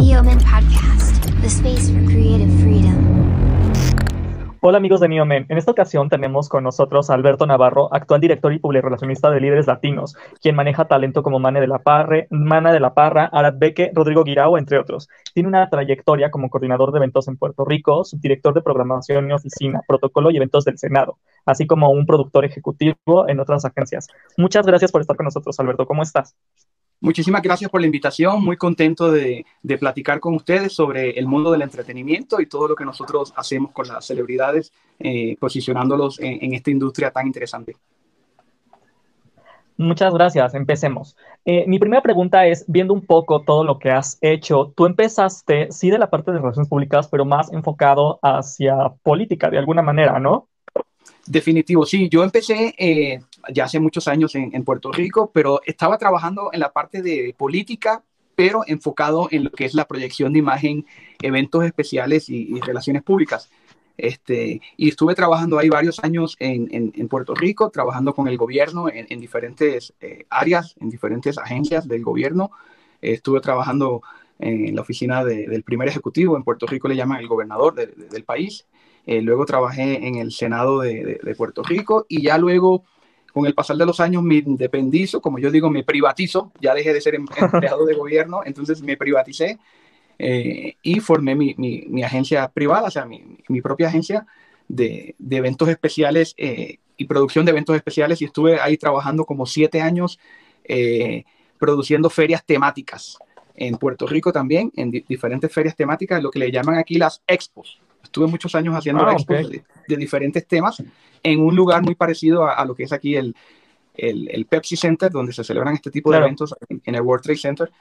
Neoman Podcast, the space for creative freedom. Hola amigos de Neomen, en esta ocasión tenemos con nosotros a Alberto Navarro, actual director y publirelacionista de Líderes Latinos, quien maneja talento como Mane de la Parre, Mana de la Parra, Arad Beque, Rodrigo Guirao, entre otros. Tiene una trayectoria como coordinador de eventos en Puerto Rico, subdirector de programación y oficina, protocolo y eventos del Senado, así como un productor ejecutivo en otras agencias. Muchas gracias por estar con nosotros, Alberto. ¿Cómo estás? Muchísimas gracias por la invitación, muy contento de, platicar con ustedes sobre el mundo del entretenimiento y todo lo que nosotros hacemos con las celebridades, eh, posicionándolos en, esta industria tan interesante. Muchas gracias, empecemos. Eh, mi primera pregunta es, viendo un poco todo lo que has hecho, tú empezaste, sí, de la parte de relaciones públicas, pero más enfocado hacia política, de alguna manera, ¿no? Definitivo, sí. Yo empecé eh, ya hace muchos años en, Puerto Rico, pero estaba trabajando en la parte de política, pero enfocado en lo que es la proyección de imagen, eventos especiales y, relaciones públicas. Este, y estuve trabajando ahí varios años en, Puerto Rico, trabajando con el gobierno en, diferentes eh, áreas, en diferentes agencias del gobierno. estuve trabajando en la oficina del primer ejecutivo, en Puerto Rico le llaman el gobernador del país. Eh, luego trabajé en el Senado de, Puerto Rico y ya luego, con el pasar de los años, me independizo, como yo digo, me privatizo, ya dejé de ser em, empleado de gobierno, entonces me privaticé eh, y formé mi, mi, agencia privada, o sea, mi, mi propia agencia de, de eventos especiales eh, y producción de eventos especiales y estuve ahí trabajando como siete años produciendo ferias temáticas en Puerto Rico también, en diferentes ferias temáticas, lo que le llaman aquí las expos. Estuve muchos años haciendo ah, expos de, diferentes temas en un lugar muy parecido a, lo que es aquí el, el, Pepsi Center, donde se celebran este tipo de eventos en, el World Trade Center.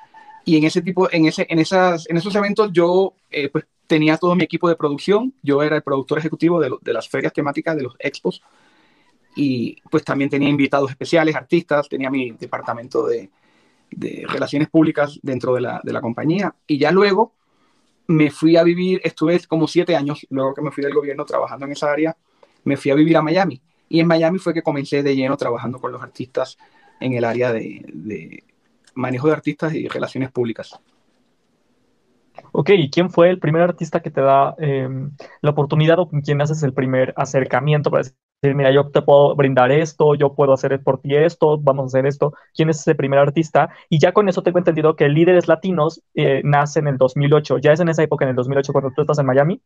Y en ese tipo, en, ese, en, esas, en esos eventos yo eh, pues, tenía todo mi equipo de producción, yo era el productor ejecutivo de, de las ferias temáticas, de los expos, y pues también tenía invitados especiales, artistas, tenía mi departamento de, de relaciones públicas dentro de la, de la, compañía. Y ya luego me fui a vivir, estuve como siete años, luego que me fui del gobierno trabajando en esa área, me fui a vivir a Miami. Y en Miami fue que comencé de lleno trabajando con los artistas en el área de, manejo de artistas y relaciones públicas. Ok, ¿y quién fue el primer artista que te da em, la oportunidad o con quién haces el primer acercamiento para decir, mira, yo te puedo brindar esto, yo puedo hacer por ti esto, vamos a hacer esto? ¿Quién es ese primer artista? Y ya con eso tengo entendido que Líderes Latinos eh, nace en el 2008. ¿Ya es en esa época, en el 2008, cuando tú estás en Miami?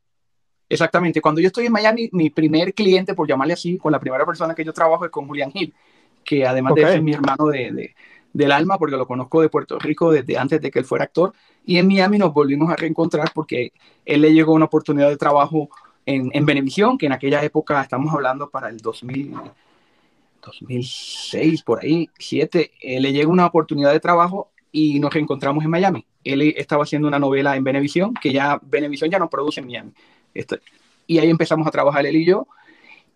Exactamente. Cuando yo estoy en Miami, mi primer cliente, por llamarle así, con la primera persona que yo trabajo es con Julián Gil, que además de ser mi hermano de, del alma, porque lo conozco de Puerto Rico desde antes de que él fuera actor. Y en Miami nos volvimos a reencontrar porque él le llegó una oportunidad de trabajo en, en Benevisión, que en aquella época estamos hablando para el 2000, 2006, por ahí, 7, él le llegó una oportunidad de trabajo y nos reencontramos en Miami. Él estaba haciendo una novela en Benevisión, que ya Benevisión ya no produce en Miami. y ahí empezamos a trabajar él y yo.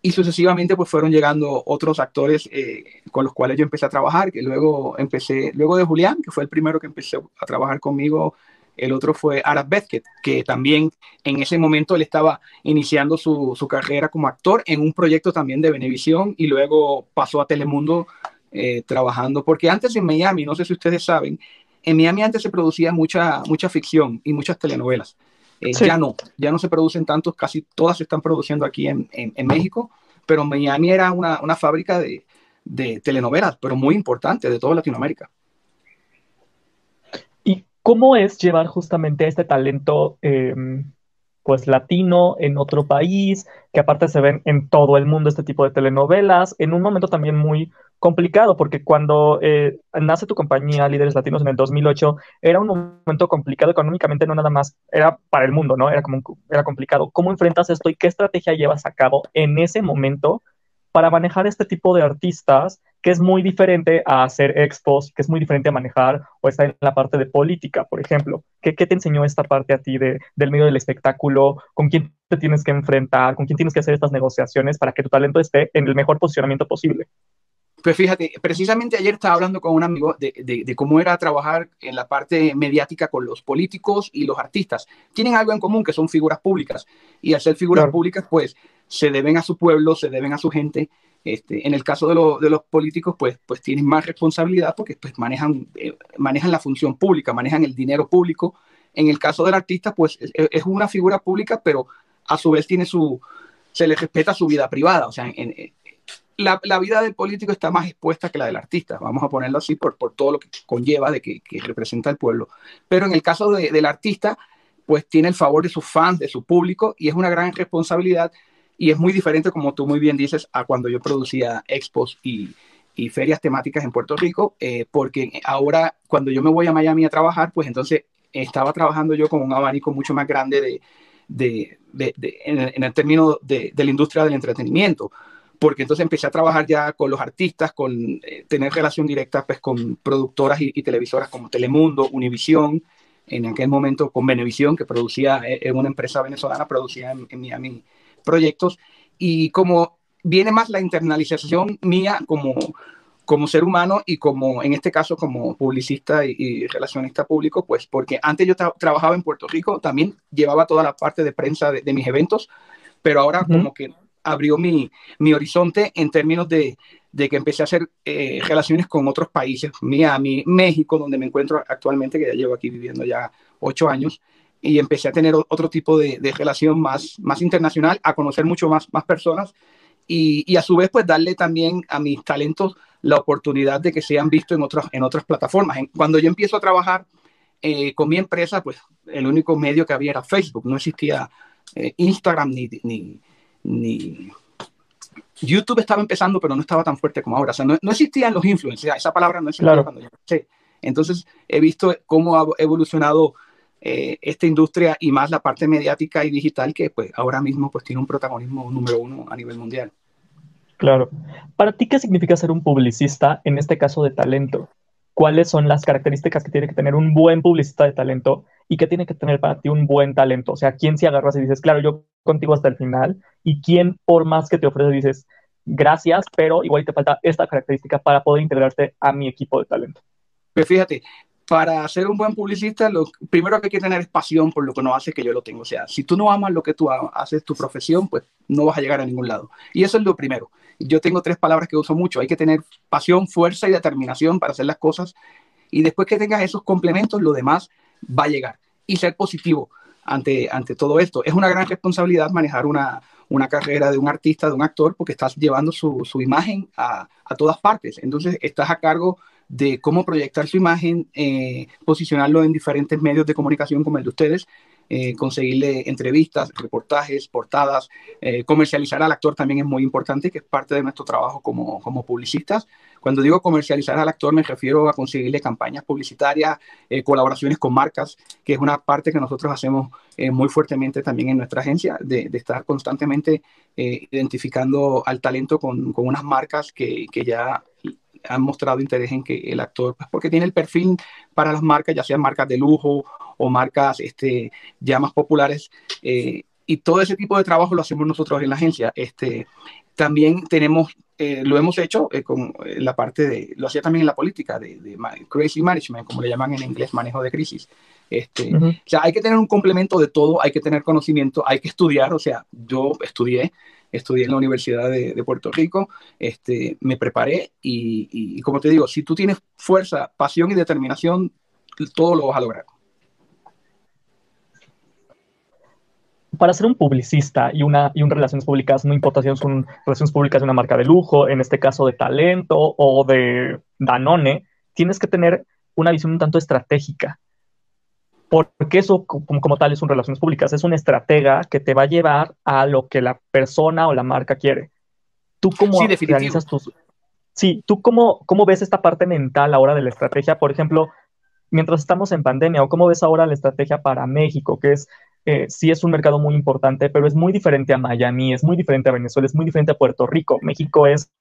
Y sucesivamente pues fueron llegando otros actores eh, con los cuales yo empecé a trabajar, que luego empecé, luego de Julián, que fue el primero que empezó a trabajar conmigo, el otro fue Arad Bezket, que también en ese momento él estaba iniciando su, su, carrera como actor en un proyecto también de Venevisión y luego pasó a Telemundo eh, trabajando, porque antes en Miami, no sé si ustedes saben, en Miami antes se producía mucha, mucha ficción y muchas telenovelas. Eh, ya no, ya no se producen tantos, casi todas se están produciendo aquí en, en, México, pero Miami era una, una fábrica de, de, telenovelas, pero muy importante de toda Latinoamérica. ¿Y cómo es llevar justamente este talento em, pues latino en otro país, que aparte se ven en todo el mundo este tipo de telenovelas, en un momento también muy complicado, porque cuando eh, nace tu compañía Líderes Latinos en el 2008, era un momento complicado económicamente, no nada más, era para el mundo, ¿no? Era, como, era complicado. ¿Cómo enfrentas esto y qué estrategia llevas a cabo en ese momento para manejar este tipo de artistas que es muy diferente a hacer expos, que es muy diferente a manejar o estar en la parte de política, por ejemplo. ¿Qué, qué te enseñó esta parte a ti de, del medio del espectáculo? ¿Con quién te tienes que enfrentar? ¿Con quién tienes que hacer estas negociaciones para que tu talento esté en el mejor posicionamiento posible? Pues fíjate, precisamente ayer estaba hablando con un amigo de, de, cómo era trabajar en la parte mediática con los políticos y los artistas. Tienen algo en común, que son figuras públicas. Y al ser figuras públicas, pues se deben a su pueblo, se deben a su gente. Este, en el caso de, los políticos, pues, pues tienen más responsabilidad porque pues, manejan, eh, manejan la función pública, manejan el dinero público, En el caso del artista, pues es, una figura pública, pero a su vez tiene su, se le respeta su vida privada. O sea, la, vida del político está más expuesta que la del artista, vamos a ponerlo así por, todo lo que conlleva de que, que representa al pueblo. Pero en el caso de, del artista, pues tiene el favor de sus fans, de su público, y es una gran responsabilidad y es muy diferente, como tú muy bien dices, a cuando yo producía expos y, y ferias temáticas en Puerto Rico, eh, porque ahora cuando yo me voy a Miami a trabajar, pues entonces estaba trabajando yo con un abanico mucho más grande de, de, en, el término de, la industria del entretenimiento, porque entonces empecé a trabajar ya con los artistas, con eh, tener relación directa pues, con productoras y, televisoras como Telemundo, Univisión, en aquel momento con Venevisión, que producía, en eh, una empresa venezolana, producía en Miami proyectos y como viene más la internalización mía como, como ser humano y como, en este caso, como publicista y, relacionista público, pues porque antes yo trabajaba en Puerto Rico, también llevaba toda la parte de prensa de, mis eventos, pero ahora como que abrió mi, mi horizonte en términos de, de que empecé a hacer eh, relaciones con otros países, Miami, México, donde me encuentro actualmente, que ya llevo aquí viviendo ya ocho años, y empecé a tener otro tipo de, relación más, más internacional, a conocer mucho más, más personas y, y, a su vez pues darle también a mis talentos la oportunidad de que sean vistos en otras, en otras plataformas. Cuando yo empiezo a trabajar eh, con mi empresa, pues el único medio que había era Facebook, no existía eh, Instagram ni, ni, ni, YouTube estaba empezando, pero no estaba tan fuerte como ahora. O sea, no, no existían los influencers, esa palabra no existía cuando yo empecé. Entonces he visto cómo ha evolucionado eh, esta industria y más la parte mediática y digital que pues ahora mismo pues tiene un protagonismo número uno a nivel mundial. Claro. Para ti, ¿qué significa ser un publicista, en este caso de talento? ¿Cuáles son las características que tiene que tener un buen publicista de talento y qué tiene que tener para ti un buen talento? O sea, ¿quién si agarras y dices, claro, yo contigo hasta el final? ¿Y quién por más que te ofrece dices, gracias, pero igual te falta esta característica para poder integrarte a mi equipo de talento? Pues fíjate, para ser un buen publicista, lo primero que hay que tener es pasión por lo que no hace que yo lo tengo. O sea, si tú no amas lo que tú haces, tu profesión, pues no vas a llegar a ningún lado. Y eso es lo primero. Yo tengo tres palabras que uso mucho. Hay que tener pasión, fuerza y determinación para hacer las cosas. Y después que tengas esos complementos, lo demás va a llegar. Y ser positivo ante, ante todo esto. Es una gran responsabilidad manejar una, una carrera de un artista, de un actor, porque estás llevando su, su imagen a, a todas partes. Entonces, estás a cargo de cómo proyectar su imagen, eh, posicionarlo en diferentes medios de comunicación como el de ustedes, eh, conseguirle entrevistas, reportajes, portadas, eh, comercializar al actor también es muy importante, que es parte de nuestro trabajo como, como publicistas. Cuando digo comercializar al actor me refiero a conseguirle campañas publicitarias, colaboraciones con marcas, que es una parte que nosotros hacemos muy fuertemente también en nuestra agencia, de, de estar constantemente identificando al talento con, con unas marcas que, que ya han mostrado interés en que el actor, pues porque tiene el perfil para las marcas, ya sean marcas de lujo o marcas este, ya más populares. Eh, y todo ese tipo de trabajo lo hacemos nosotros en la agencia. Este, también tenemos, eh, lo hemos hecho eh, con la parte de, lo hacía también en la política, de, de crisis management, como le llaman en inglés, manejo de crisis. Este, O sea, hay que tener un complemento de todo, hay que tener conocimiento, hay que estudiar, o sea, yo estudié, estudié en la Universidad de, Puerto Rico, este, me preparé y, como te digo, si tú tienes fuerza, pasión y determinación, todo lo vas a lograr. Para ser un publicista y una, y un relaciones públicas, no importa si son relaciones públicas de una marca de lujo, en este caso de talento o de Danone, tienes que tener una visión un tanto estratégica porque eso como, tal es un relaciones públicas, es una estratega que te va a llevar a lo que la persona o la marca quiere. ¿Tú cómo sí, realizas tus... Sí, ¿tú cómo, cómo ves esta parte mental ahora de la estrategia? Por ejemplo, mientras estamos en pandemia, o cómo ves ahora la estrategia para México, que es, eh, sí es un mercado muy importante, pero es muy diferente a Miami, es muy diferente a Venezuela, es muy diferente a Puerto Rico. México es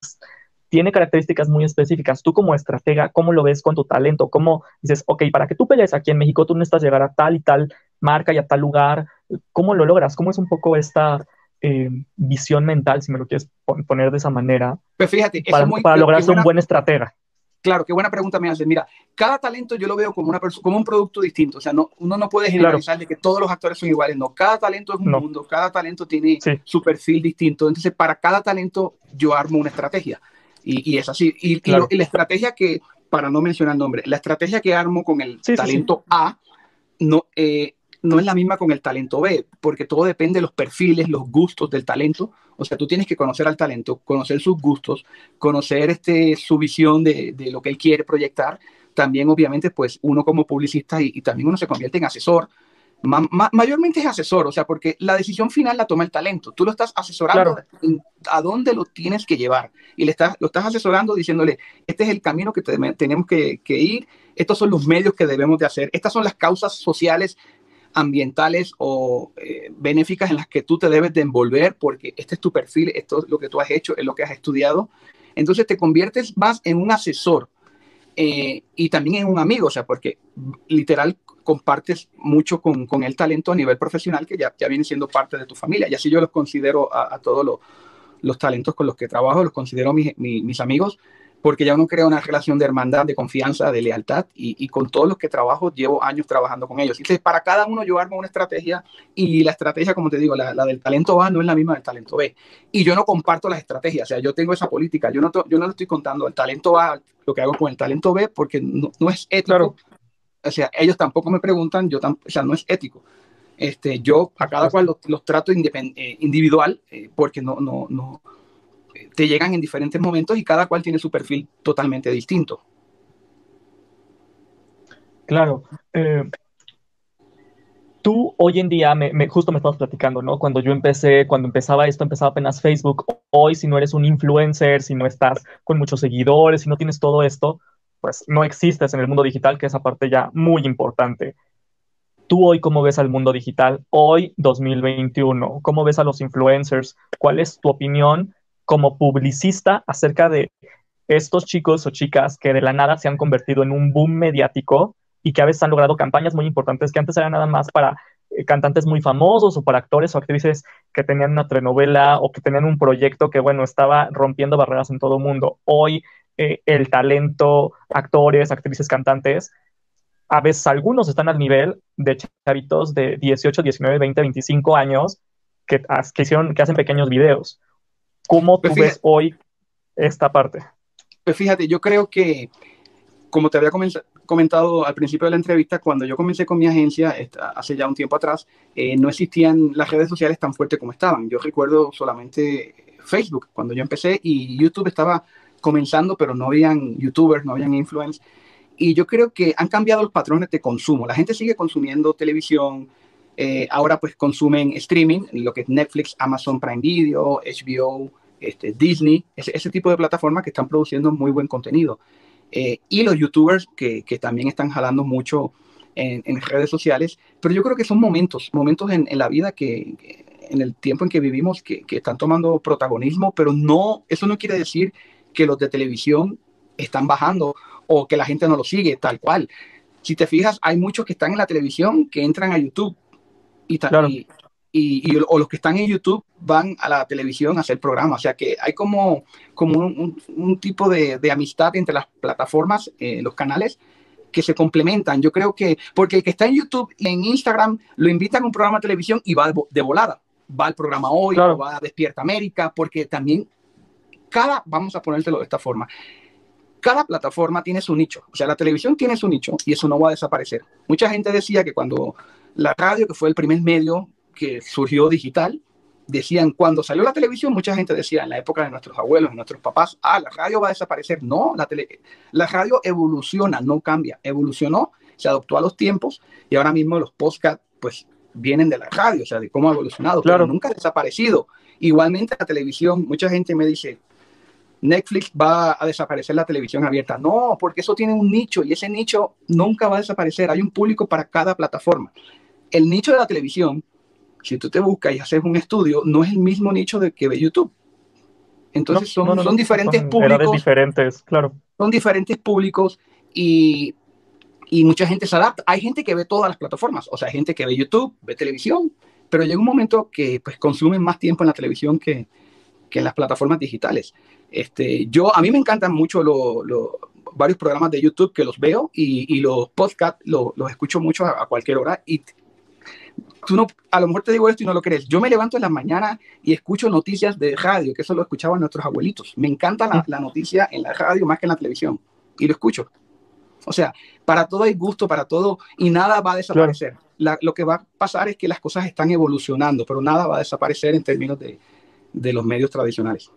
tiene características muy específicas. Tú como estratega, ¿cómo lo ves con tu talento? ¿Cómo dices, ok, para que tú pelees aquí en México, tú necesitas llegar a tal y tal marca y a tal lugar? ¿Cómo lo logras? ¿Cómo es un poco esta eh, visión mental, si me lo quieres poner de esa manera? Pues fíjate, para, para lograr ser un buen estratega. Claro, qué buena pregunta me haces. Mira, cada talento yo lo veo como, una como un producto distinto. O sea, no, uno no puede generalizar de que todos los actores son iguales. No, cada talento es un mundo, cada talento tiene su perfil distinto. Entonces, para cada talento yo armo una estrategia. Y, es así. Y, la estrategia que, para no mencionar el nombre, la estrategia que armo con el talento A, no, eh, no es la misma con el talento B, porque todo depende de los perfiles, los gustos del talento. O sea, tú tienes que conocer al talento, conocer sus gustos, conocer este, su visión de, de lo que él quiere proyectar. También, obviamente, pues uno como publicista y, y también uno se convierte en asesor. Ma ma mayormente es asesor, o sea, porque la decisión final la toma el talento. Tú lo estás asesorando claro. a dónde lo tienes que llevar y le estás, lo estás asesorando diciéndole, este es el camino que te, tenemos que, que ir, estos son los medios que debemos de hacer, estas son las causas sociales ambientales o eh, benéficas en las que tú te debes de envolver porque este es tu perfil, esto es lo que tú has hecho, es lo que has estudiado. Entonces te conviertes más en un asesor eh, y también en un amigo, o sea, porque literal compartes mucho con, con el talento a nivel profesional que ya, ya, viene siendo parte de tu familia. Y así yo los considero a, a todos los, los, talentos con los que trabajo, los considero mis, mis, mis amigos porque ya uno crea una relación de hermandad, de confianza, de lealtad, y, y, con todos los que trabajo llevo años trabajando con ellos. Entonces, para cada uno yo armo una estrategia, y la estrategia, como te digo, la, la, del talento A no es la misma del talento B. Y yo no comparto las estrategias, o sea, yo tengo esa política, yo no, yo no le estoy contando el talento A, lo que hago con el talento B, porque no, no es ético. Claro. O sea, ellos tampoco me preguntan, yo tampoco, o sea, no es ético. Este, yo a cada cual los, los trato eh, individual, eh, porque no, no, no, te llegan en diferentes momentos y cada cual tiene su perfil totalmente distinto. Claro. Eh, tú hoy en día, me, me, justo me estabas platicando, ¿no? Cuando yo empecé, cuando empezaba esto, empezaba apenas Facebook. Hoy, si no eres un influencer, si no estás con muchos seguidores, si no tienes todo esto, pues no existes en el mundo digital, que es aparte ya muy importante. ¿Tú hoy cómo ves al mundo digital? Hoy, 2021, ¿cómo ves a los influencers? ¿Cuál es tu opinión como publicista acerca de estos chicos o chicas que de la nada se han convertido en un boom mediático y que a veces han logrado campañas muy importantes que antes eran nada más para eh, cantantes muy famosos o para actores o actrices que tenían una telenovela o que tenían un proyecto que, bueno, estaba rompiendo barreras en todo el mundo. Hoy eh, el talento, actores, actrices, cantantes, a veces algunos están al nivel de chavitos de 18, 19, 20, 25 años que, que, hicieron, que hacen pequeños videos. ¿Cómo tú fíjate, ves hoy esta parte? Pues fíjate, yo creo que, como te había comentado al principio de la entrevista, cuando yo comencé con mi agencia, hace ya un tiempo atrás, eh, no existían las redes sociales tan fuertes como estaban. Yo recuerdo solamente Facebook cuando yo empecé y YouTube estaba comenzando, pero no habían youtubers, no habían influencers. Y yo creo que han cambiado los patrones de consumo. La gente sigue consumiendo televisión, eh, ahora pues consumen streaming, lo que es Netflix, Amazon Prime Video, HBO, este, Disney, ese, ese, tipo de plataformas que están produciendo muy buen contenido. Eh, y los youtubers que, que, también están jalando mucho en, en, redes sociales, pero yo creo que son momentos, momentos en, en la vida que, que, en el tiempo en que vivimos, que, que están tomando protagonismo, pero no, eso no quiere decir que los de televisión están bajando o que la gente no lo sigue, tal cual. Si te fijas, hay muchos que están en la televisión que entran a YouTube y, claro. y, y, y, o los que están en YouTube van a la televisión a hacer programas. O sea que hay como, como un, un, un tipo de, de, amistad entre las plataformas, eh, los canales, que se complementan. Yo creo que, porque el que está en YouTube y en Instagram lo invitan a un programa de televisión y va de, volada. Va al programa hoy, claro. va a Despierta América, porque también cada, vamos a ponértelo de esta forma, cada plataforma tiene su nicho. O sea, la televisión tiene su nicho y eso no va a desaparecer. Mucha gente decía que cuando la radio, que fue el primer medio que surgió digital, decían, cuando salió la televisión, mucha gente decía, en la época de nuestros abuelos, de nuestros papás, ah, la radio va a desaparecer. No, la, tele, la radio evoluciona, no cambia. Evolucionó, se adoptó a los tiempos y ahora mismo los podcasts, pues, vienen de la radio, o sea, de cómo ha evolucionado, claro. pero nunca ha desaparecido. Igualmente la televisión, mucha gente me dice, Netflix va a desaparecer la televisión abierta. No, porque eso tiene un nicho y ese nicho nunca va a desaparecer. Hay un público para cada plataforma. El nicho de la televisión, si tú te buscas y haces un estudio, no es el mismo nicho de que ve YouTube. Entonces no, son, no, no, son diferentes son públicos. diferentes, claro. Son diferentes públicos y, y mucha gente se adapta. Hay gente que ve todas las plataformas, o sea, hay gente que ve YouTube, ve televisión, pero llega un momento que pues consumen más tiempo en la televisión que, que en las plataformas digitales. Este, yo, a mí me encantan mucho lo, lo, varios programas de YouTube que los veo y, y los podcasts lo, los escucho mucho a, a, cualquier hora. Y tú no, a lo mejor te digo esto y no lo crees. Yo me levanto en la mañana y escucho noticias de radio, que eso lo escuchaban nuestros abuelitos. Me encanta la, la noticia en la radio más que en la televisión y lo escucho. O sea, para todo hay gusto, para todo, y nada va a desaparecer. lo que va a pasar es que las cosas están evolucionando, pero nada va a desaparecer en términos de, de los medios tradicionales.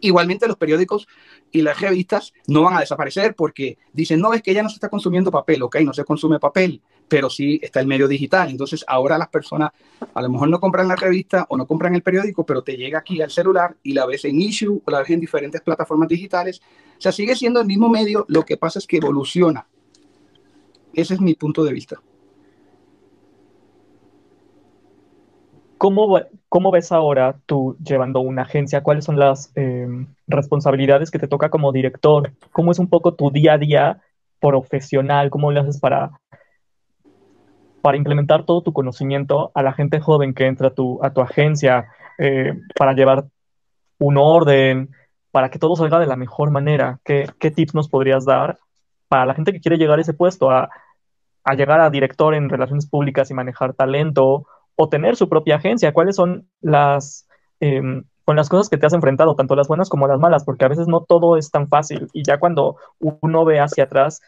Igualmente los periódicos y las revistas no van a desaparecer porque dicen, no, es que ya no se está consumiendo papel, ok, no se consume papel, pero sí está el medio digital. Entonces ahora las personas a lo mejor no compran la revista o no compran el periódico, pero te llega aquí al celular y la ves en issue o la ves en diferentes plataformas digitales. O sea, sigue siendo el mismo medio, lo que pasa es que evoluciona. Ese es mi punto de vista. ¿Cómo, ¿Cómo ves ahora tú llevando una agencia? ¿Cuáles son las em, responsabilidades que te toca como director? ¿Cómo es un poco tu día a día profesional? ¿Cómo lo haces para, para implementar todo tu conocimiento a la gente joven que entra a tu, a tu agencia, eh, para llevar un orden, para que todo salga de la mejor manera? ¿Qué, ¿Qué, tips nos podrías dar para la gente que quiere llegar a ese puesto, a, a llegar a director en relaciones públicas y manejar talento? O tener su propia agencia? ¿Cuáles son las, em, con las cosas que te has enfrentado, tanto las buenas como las malas? Porque a veces no todo es tan fácil y ya cuando uno ve hacia atrás,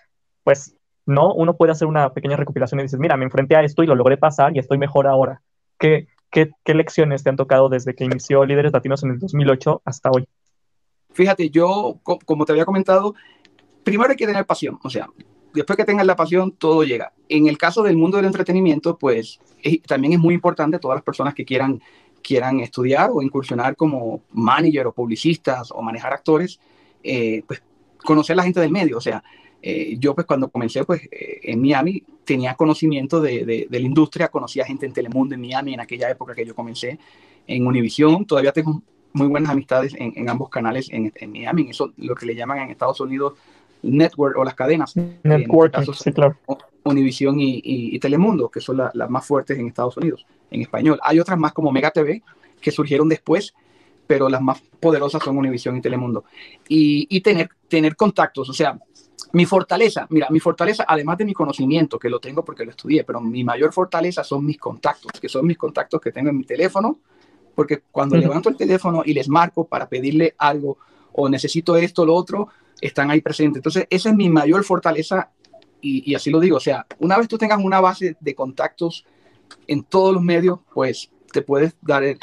pues no, uno puede hacer una pequeña recopilación y dices, mira, me enfrenté a esto y lo logré pasar y estoy mejor ahora. ¿Qué, qué, qué lecciones te han tocado desde que inició Líderes Latinos en el 2008 hasta hoy? Fíjate, yo, como te había comentado, primero hay que tener pasión, o sea, después que tengas la pasión, todo llega. En el caso del mundo del entretenimiento, pues también es muy importante todas las personas que quieran, quieran estudiar o incursionar como manager o publicistas o manejar actores, eh, pues conocer la gente del medio. O sea, eh, yo pues cuando comencé pues eh, en Miami tenía conocimiento de, de, la industria, conocía gente en Telemundo en Miami en aquella época que yo comencé en Univision, todavía tengo muy buenas amistades en, en ambos canales en, en Miami, en eso lo que le llaman en Estados Unidos network o las cadenas. Networking, sí, claro. Univision y, Telemundo, que son las más fuertes en Estados Unidos, en español. Hay otras más como Mega TV, que surgieron después, pero las más poderosas son Univision y Telemundo. Y, tener, tener contactos, o sea, mi fortaleza, mira, mi fortaleza, además de mi conocimiento, que lo tengo porque lo estudié, pero mi mayor fortaleza son mis contactos, que son mis contactos que tengo en mi teléfono, porque cuando levanto el teléfono y les marco para pedirle algo o necesito esto o lo otro, están ahí presentes. Entonces, esa es mi mayor fortaleza y, así lo digo. O sea, una vez tú tengas una base de contactos en todos los medios, pues te puedes dar, eh,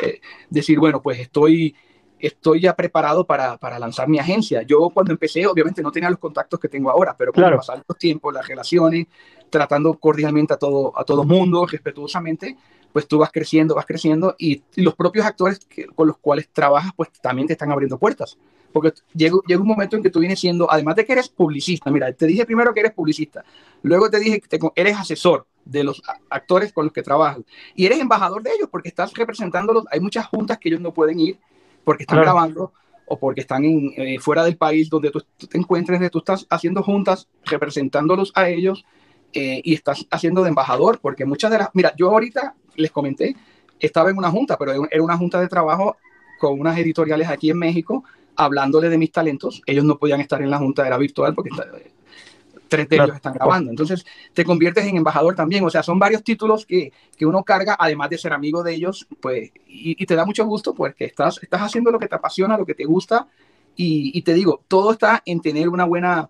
decir, bueno, pues estoy, estoy ya preparado para, para, lanzar mi agencia. Yo cuando empecé, obviamente no tenía los contactos que tengo ahora, pero con claro. los tiempos, las relaciones, tratando cordialmente a todo, a todo mundo, respetuosamente, pues tú vas creciendo, vas creciendo y, los propios actores con los cuales trabajas, pues también te están abriendo puertas. Porque llega, llega un momento en que tú vienes siendo, además de que eres publicista, mira, te dije primero que eres publicista, luego te dije que eres asesor de los actores con los que trabajas y eres embajador de ellos porque estás representándolos. Hay muchas juntas que ellos no pueden ir porque están grabando o porque están en, eh, fuera del país donde tú, te encuentres, tú estás haciendo juntas representándolos a ellos eh, y estás haciendo de embajador porque muchas de las, mira, yo ahorita les comenté, estaba en una junta, pero era una junta de trabajo con unas editoriales aquí en México hablándole de mis talentos. Ellos no podían estar en la junta, era virtual porque tres de ellos están grabando. Entonces te conviertes en embajador también. O sea, son varios títulos que, que uno carga, además de ser amigo de ellos, pues, y, te da mucho gusto porque estás, estás haciendo lo que te apasiona, lo que te gusta. Y, y te digo, todo está en tener una buena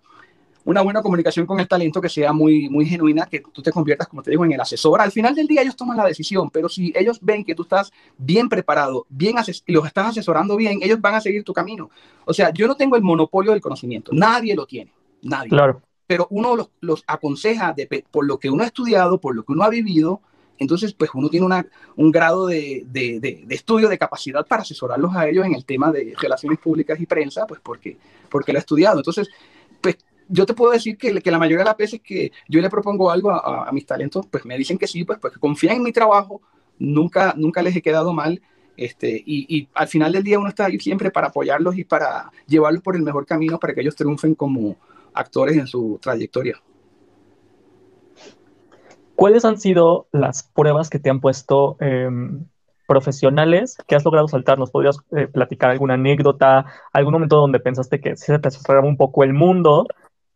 una buena comunicación con el talento que sea muy, muy genuina, que tú te conviertas, como te digo, en el asesor. Al final del día ellos toman la decisión, pero si ellos ven que tú estás bien preparado, bien y los estás asesorando bien, ellos van a seguir tu camino. O sea, yo no tengo el monopolio del conocimiento, nadie lo tiene, nadie. Claro. Pero uno los, los aconseja de, por lo que uno ha estudiado, por lo que uno ha vivido, entonces, pues uno tiene una, un grado de, de, de, estudio, de capacidad para asesorarlos a ellos en el tema de relaciones públicas y prensa, pues porque, porque lo ha estudiado. Entonces, yo te puedo decir que, que, la mayoría de las veces que yo le propongo algo a, mis talentos, pues me dicen que sí, pues, pues confían en mi trabajo, nunca, nunca les he quedado mal. Este, y, al final del día uno está ahí siempre para apoyarlos y para llevarlos por el mejor camino para que ellos triunfen como actores en su trayectoria. ¿Cuáles han sido las pruebas que te han puesto em, profesionales que has logrado saltar? ¿Nos podrías eh, platicar alguna anécdota, algún momento donde pensaste que se te cerraba un poco el mundo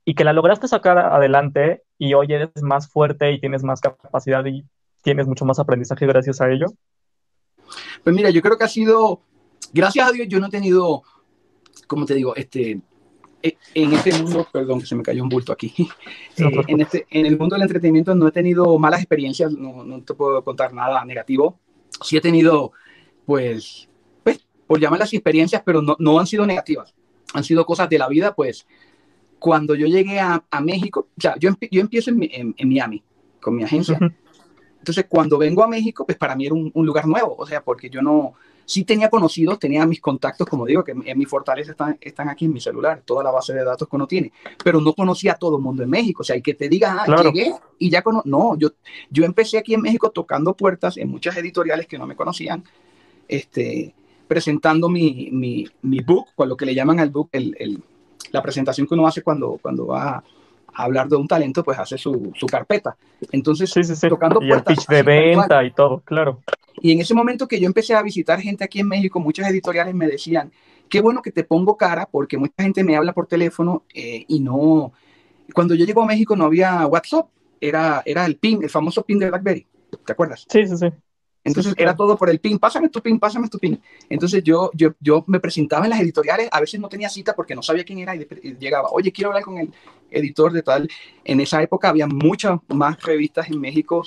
y que la lograste sacar adelante y hoy eres más fuerte y tienes más capacidad y tienes mucho más aprendizaje gracias a ello? Pues mira, yo creo que ha sido, gracias a Dios, yo no he tenido, como te digo, este, eh, en este mundo, perdón que se me cayó un bulto aquí, eh, en, este, en el mundo del entretenimiento no he tenido malas experiencias, no, no, te puedo contar nada negativo. Sí he tenido, pues, pues por llamarlas experiencias, pero no, no han sido negativas. Han sido cosas de la vida, pues, cuando yo llegué a, a México, o sea, yo, yo empiezo en, en, Miami con mi agencia. Entonces, cuando vengo a México, pues para mí era un, un lugar nuevo, o sea, porque yo no, sí tenía conocidos, tenía mis contactos, como digo, que en mi fortaleza están, están aquí en mi celular, toda la base de datos que uno tiene, pero no conocía a todo el mundo en México, o sea, hay que te diga, ah, llegué y ya conozco, no, yo, yo empecé aquí en México tocando puertas en muchas editoriales que no me conocían, este, presentando mi, mi, mi book, con lo que le llaman al book, el, el, la presentación que uno hace cuando, cuando va a hablar de un talento, pues hace su, su carpeta. Entonces, tocando y puertas. El pitch de venta y todo, claro. Y en ese momento que yo empecé a visitar gente aquí en México, muchas editoriales me decían, qué bueno que te pongo cara, porque mucha gente me habla por teléfono eh, y no... Cuando yo llego a México no había WhatsApp, era, era el PIN, el famoso PIN de BlackBerry, ¿te acuerdas? Sí, sí, sí. Entonces era todo por el PIN, pásame tu PIN, pásame tu PIN. Entonces yo, yo, yo me presentaba en las editoriales, a veces no tenía cita porque no sabía quién era y, llegaba, oye, quiero hablar con el editor de tal. En esa época había muchas más revistas en México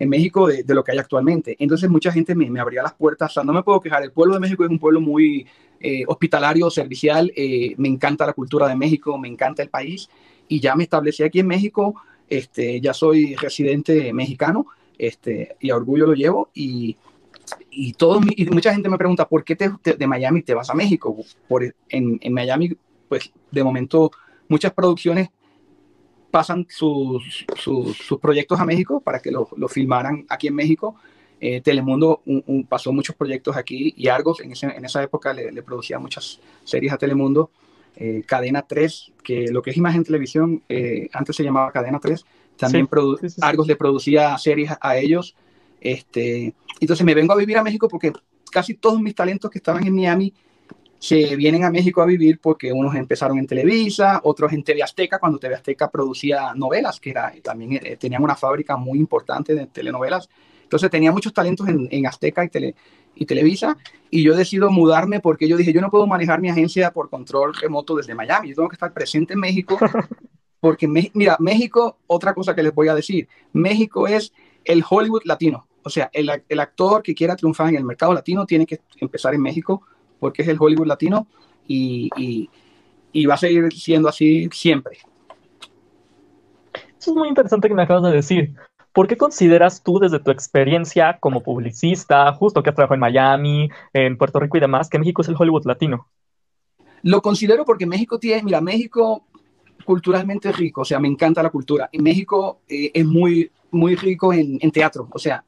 en México de, lo que hay actualmente. Entonces mucha gente me, me, abría las puertas, o sea, no me puedo quejar, el pueblo de México es un pueblo muy eh, hospitalario, servicial, eh, me encanta la cultura de México, me encanta el país y ya me establecí aquí en México, este, ya soy residente mexicano este, y a orgullo lo llevo y, y, todo, y mucha gente me pregunta, ¿por qué te, de Miami te vas a México? Por, en, en Miami, pues de momento muchas producciones pasan sus, sus, proyectos a México para que lo, lo filmaran aquí en México. Eh, Telemundo pasó muchos proyectos aquí y Argos en, en esa época le, producía muchas series a Telemundo. Eh, Cadena 3, que lo que es imagen televisión, eh, antes se llamaba Cadena 3, también Argos le producía series a, ellos. Este, entonces me vengo a vivir a México porque casi todos mis talentos que estaban en Miami se vienen a México a vivir porque unos empezaron en Televisa, otros en TV Azteca, cuando TV Azteca producía novelas, que era, también eh, tenían una fábrica muy importante de telenovelas. Entonces tenía muchos talentos en, en Azteca y, tele, y Televisa, y yo decido mudarme porque yo dije, yo no puedo manejar mi agencia por control remoto desde Miami, yo tengo que estar presente en México, porque, mira, México, otra cosa que les voy a decir, México es el Hollywood latino, o sea, el, el actor que quiera triunfar en el mercado latino tiene que empezar en México porque es el Hollywood latino y, y, va a seguir siendo así siempre. Eso es muy interesante que me acabas de decir. ¿Por qué consideras tú desde tu experiencia como publicista, justo que has trabajado en Miami, en Puerto Rico y demás, que México es el Hollywood latino? Lo considero porque México tiene, mira, México culturalmente rico, o sea, me encanta la cultura. Y México eh, es muy, muy rico en, en, teatro, o sea,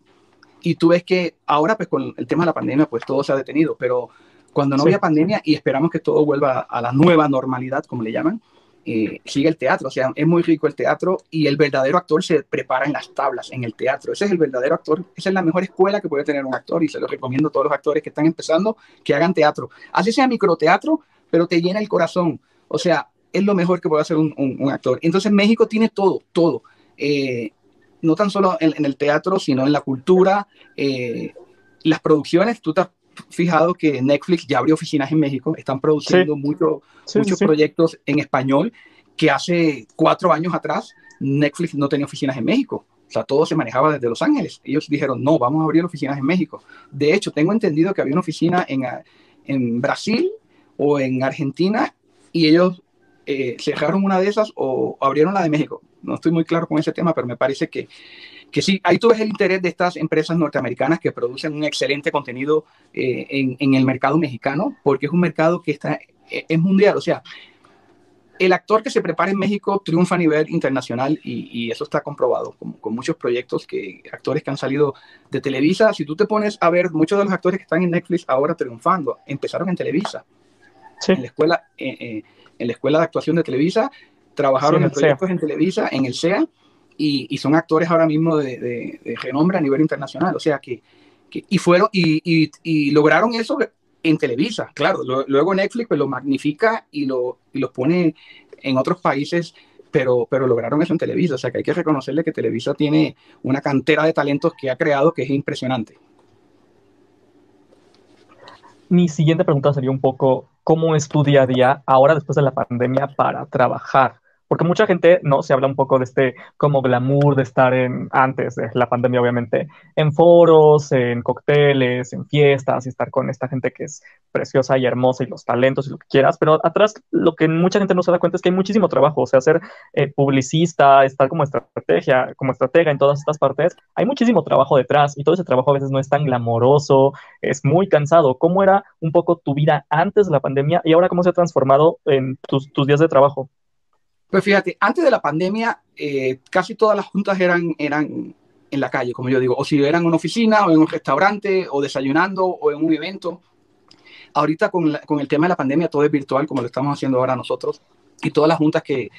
y tú ves que ahora, pues con el tema de la pandemia, pues todo se ha detenido, pero cuando no había pandemia y esperamos que todo vuelva a la nueva normalidad, como le llaman, eh, sigue el teatro. O sea, es muy rico el teatro y el verdadero actor se prepara en las tablas, en el teatro. Ese es el verdadero actor. Esa es la mejor escuela que puede tener un actor y se lo recomiendo a todos los actores que están empezando que hagan teatro. Así sea microteatro, pero te llena el corazón. O sea, es lo mejor que puede hacer un, un, actor. Entonces México tiene todo, todo. Eh, no tan solo en, el teatro, sino en la cultura, eh, las producciones. Tú te fijado que Netflix ya abrió oficinas en México, están produciendo muchos proyectos en español que hace cuatro años atrás Netflix no tenía oficinas en México. O sea, todo se manejaba desde Los Ángeles. Ellos dijeron, no, vamos a abrir oficinas en México. De hecho, tengo entendido que había una oficina en, en Brasil o en Argentina y ellos eh, cerraron una de esas o abrieron la de México. No estoy muy claro con ese tema, pero me parece que que sí, ahí tú ves el interés de estas empresas norteamericanas que producen un excelente contenido eh, en, en, el mercado mexicano, porque es un mercado que está, eh, es mundial, o sea, el actor que se prepara en México triunfa a nivel internacional y, y eso está comprobado con, con, muchos proyectos que actores que han salido de Televisa. Si tú te pones a ver, muchos de los actores que están en Netflix ahora triunfando empezaron en Televisa, sí. en, la escuela, eh, en la escuela de actuación de Televisa, trabajaron sí, en proyectos en Televisa, en el SEA y, son actores ahora mismo de, de, renombre a nivel internacional. O sea que, y fueron, y, y, lograron eso en Televisa, claro. luego Netflix pues, lo magnifica y lo, y lo pone en otros países pero, pero lograron eso en Televisa. O sea que hay que reconocerle que Televisa tiene una cantera de talentos que ha creado que es impresionante. Mi siguiente pregunta sería un poco, cómo es tu día a día ahora después de la pandemia para trabajar. Porque mucha gente, ¿no? Se habla un poco de este como glamour de estar en, antes de la pandemia, obviamente, en foros, en cócteles, en fiestas y estar con esta gente que es preciosa y hermosa y los talentos y lo que quieras. Pero atrás, lo que mucha gente no se da cuenta es que hay muchísimo trabajo. O sea, ser eh, publicista, estar como estrategia, como estratega en todas estas partes, hay muchísimo trabajo detrás y todo ese trabajo a veces no es tan glamoroso, es muy cansado. ¿Cómo era un poco tu vida antes de la pandemia y ahora cómo se ha transformado en tus, tus días de trabajo? Pues fíjate, antes de la pandemia, eh, casi todas las juntas eran, eran en la calle, como yo digo, o si eran en una oficina, o en un restaurante, o desayunando, o en un evento. Ahorita con, con el tema de la pandemia todo es virtual, como lo estamos haciendo ahora nosotros, y todas las juntas que,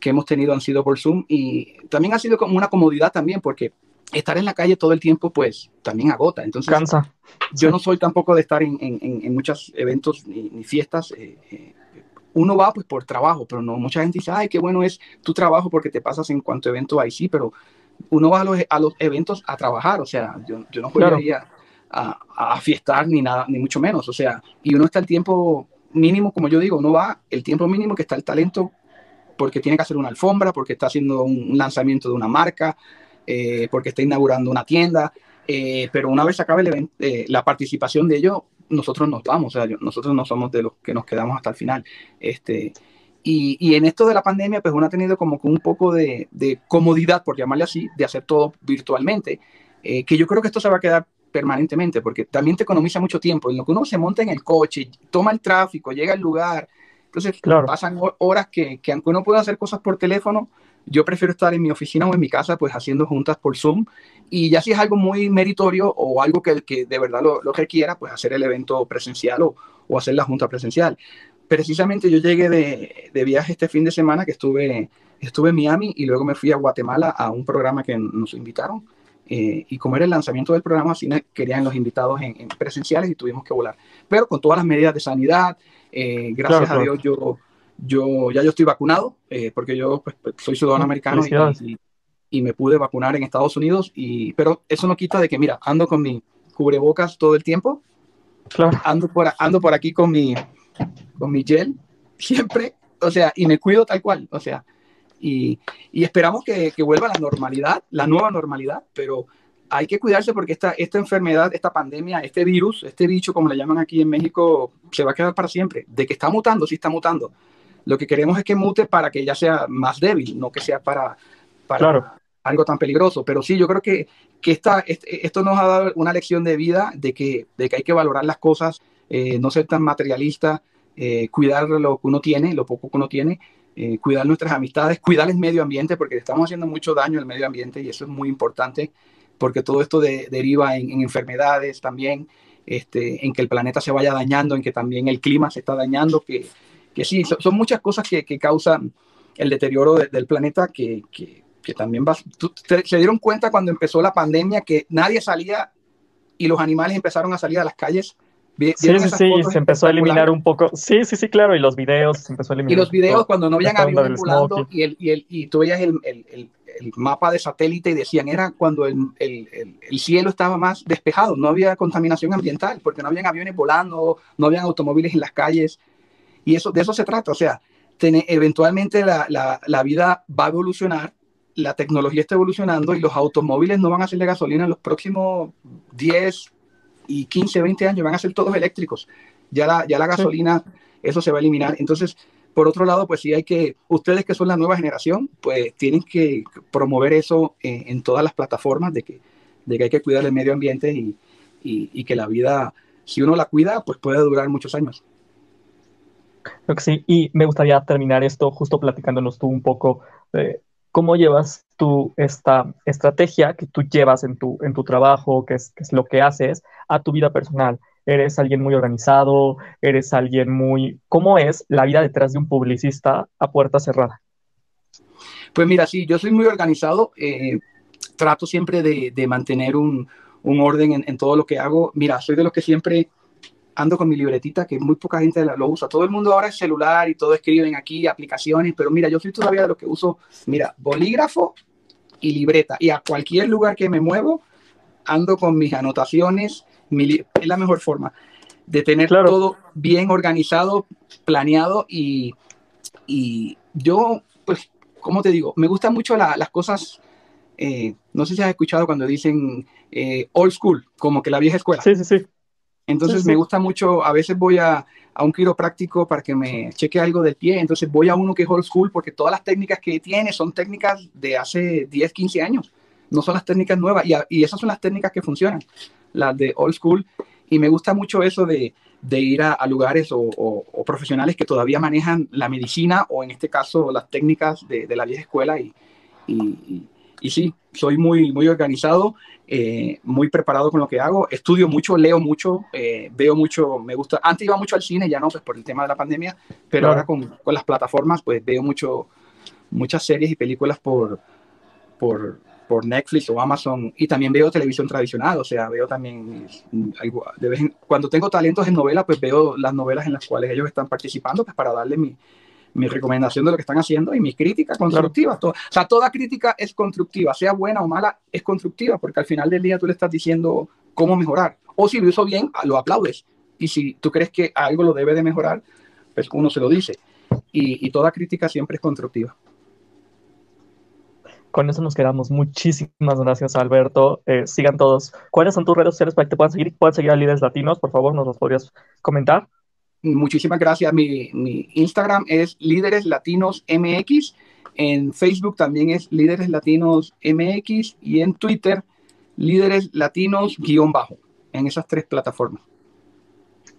que hemos tenido han sido por Zoom, y también ha sido como una comodidad también, porque estar en la calle todo el tiempo, pues también agota. Entonces, Cansa. Yo no soy tampoco de estar en, en, en muchos eventos ni, ni fiestas. Eh, eh, uno va pues por trabajo, pero no mucha gente dice, ay, qué bueno es tu trabajo porque te pasas en cuanto evento hay, sí, pero uno va a los, a los eventos a trabajar, o sea, yo, yo no podría a, a, fiestar ni nada, ni mucho menos, o sea, y uno está el tiempo mínimo, como yo digo, uno va el tiempo mínimo que está el talento porque tiene que hacer una alfombra, porque está haciendo un lanzamiento de una marca, eh, porque está inaugurando una tienda, eh, pero una vez acabe el evento, eh, la participación de ellos, nosotros nos vamos, o sea, nosotros no somos de los que nos quedamos hasta el final. Este, y, y, en esto de la pandemia, pues uno ha tenido como que un poco de, de comodidad, por llamarle así, de hacer todo virtualmente, eh, que yo creo que esto se va a quedar permanentemente, porque también te economiza mucho tiempo. En lo que uno se monta en el coche, toma el tráfico, llega al lugar, entonces claro. pasan horas que, que aunque uno pueda hacer cosas por teléfono, yo prefiero estar en mi oficina o en mi casa, pues haciendo juntas por Zoom. Y ya si es algo muy meritorio o algo que, que de verdad lo, lo, requiera, pues hacer el evento presencial o, o, hacer la junta presencial. Precisamente yo llegué de, de, viaje este fin de semana que estuve, estuve en Miami y luego me fui a Guatemala a un programa que nos invitaron. Eh, y como era el lanzamiento del programa, así querían los invitados en, en, presenciales y tuvimos que volar. Pero con todas las medidas de sanidad, eh, gracias claro, a Dios yo yo ya yo estoy vacunado, eh, porque yo pues, soy ciudadano americano y, y, y, me pude vacunar en Estados Unidos, y, pero eso no quita de que, mira, ando con mi cubrebocas todo el tiempo, claro. ando, por, ando por aquí con mi, con mi gel, siempre, o sea, y me cuido tal cual, o sea, y, y esperamos que, que, vuelva la normalidad, la nueva normalidad, pero hay que cuidarse porque esta, esta enfermedad, esta pandemia, este virus, este bicho, como le llaman aquí en México, se va a quedar para siempre. De que está mutando, sí está mutando lo que queremos es que mute para que ya sea más débil, no que sea para, para claro. algo tan peligroso. Pero sí, yo creo que, que esta, este, esto nos ha dado una lección de vida de que, de que hay que valorar las cosas, eh, no ser tan materialista, eh, cuidar lo que uno tiene, lo poco que uno tiene, eh, cuidar nuestras amistades, cuidar el medio ambiente, porque estamos haciendo mucho daño al medio ambiente y eso es muy importante, porque todo esto de, deriva en, en, enfermedades también, este, en que el planeta se vaya dañando, en que también el clima se está dañando, que que sí, son, son muchas cosas que, que, causan el deterioro de, del planeta que, que, que también va, se dieron cuenta cuando empezó la pandemia que nadie salía y los animales empezaron a salir a las calles. Sí, sí, sí, se empezó a eliminar un poco. Sí, sí, sí, claro, y los videos se empezó a eliminar. Y los videos cuando no habían aviones volando y, el, y, el, y tú veías el, el, el, el, mapa de satélite y decían era cuando el, el, el, cielo estaba más despejado, no había contaminación ambiental, porque no habían aviones volando, no habían automóviles en las calles. Y eso, de eso se trata, o sea, eventualmente la, la, la, vida va a evolucionar, la tecnología está evolucionando y los automóviles no van a ser de gasolina en los próximos 10 y 15, 20 años, van a ser todos eléctricos. Ya la, ya la gasolina, sí. eso se va a eliminar. Entonces, por otro lado, pues sí hay que, ustedes que son la nueva generación, pues tienen que promover eso en, en todas las plataformas de que, de que hay que cuidar el medio ambiente y, y, y que la vida, si uno la cuida, pues puede durar muchos años. Sí, y me gustaría terminar esto justo platicándonos tú un poco cómo llevas tú esta estrategia que tú llevas en tu, en tu trabajo, que es, es lo que haces, a tu vida personal. Eres alguien muy organizado, eres alguien muy... ¿Cómo es la vida detrás de un publicista a puerta cerrada? Pues mira, sí, yo soy muy organizado, eh, trato siempre de, de mantener un, un orden en, en, todo lo que hago. Mira, soy de los que siempre ando con mi libretita, que muy poca gente lo usa. Todo el mundo ahora es celular y todo escriben aquí, aplicaciones, pero mira, yo soy todavía de los que uso, mira, bolígrafo y libreta. Y a cualquier lugar que me muevo, ando con mis anotaciones, mi es la mejor forma. de tener todo bien organizado, planeado y, y yo, pues, ¿cómo te digo? Me gustan mucho las cosas, eh, no sé si has escuchado cuando dicen eh, old school, como que la vieja escuela. Sí, sí, sí. Entonces me gusta mucho, a veces voy a, a un quiropráctico para que me cheque algo del pie, entonces voy a uno que es old school porque todas las técnicas que tiene son técnicas de hace 10, 15 años, no son las técnicas nuevas y, y esas son las técnicas que funcionan, las de old school. Y me gusta mucho eso de, de ir a, lugares o, profesionales que todavía manejan la medicina o en este caso las técnicas de, de la vieja escuela y, y, y, sí, soy muy, muy organizado, eh, muy preparado con lo que hago, estudio mucho, leo mucho, eh, veo mucho, me gusta, antes iba mucho al cine, ya no, pues por el tema de la pandemia, pero ahora con, con, las plataformas pues veo mucho, muchas series y películas por, por por Netflix o Amazon y también veo televisión tradicional, o sea, veo también, de vez en, cuando tengo talentos en novela, pues veo las novelas en las cuales ellos están participando, pues para darle mi, mi recomendación de lo que están haciendo y mi crítica constructiva. o sea, toda crítica es constructiva, sea buena o mala, es constructiva, porque al final del día tú le estás diciendo cómo mejorar. O si lo hizo bien, lo aplaudes. Y si tú crees que algo lo debe de mejorar, pues uno se lo dice. Y, y toda crítica siempre es constructiva. Con eso nos quedamos. Muchísimas gracias, Alberto. Eh, sigan todos. ¿Cuáles son tus redes sociales para que te puedan seguir? ¿Pueden seguir a Líderes Latinos? Por favor, ¿nos los podrías comentar? Muchísimas gracias. Mi, mi Instagram es Líderes Latinos MX. En Facebook también es Líderes Latinos MX. Y en Twitter, Líderes Latinos-bajo. En esas tres plataformas.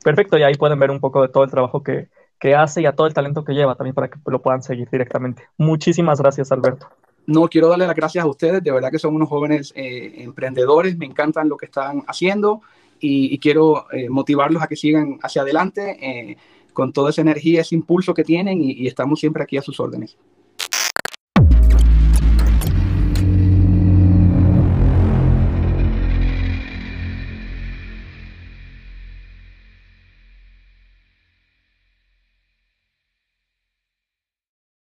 Perfecto. Y ahí pueden ver un poco de todo el trabajo que, que hace y a todo el talento que lleva también para que lo puedan seguir directamente. Muchísimas gracias, Alberto. No, quiero darle las gracias a ustedes, de verdad que son unos jóvenes eh, emprendedores, me encantan lo que están haciendo y, quiero eh, motivarlos a que sigan hacia adelante eh, con toda esa energía, ese impulso que tienen y estamos siempre aquí a sus órdenes.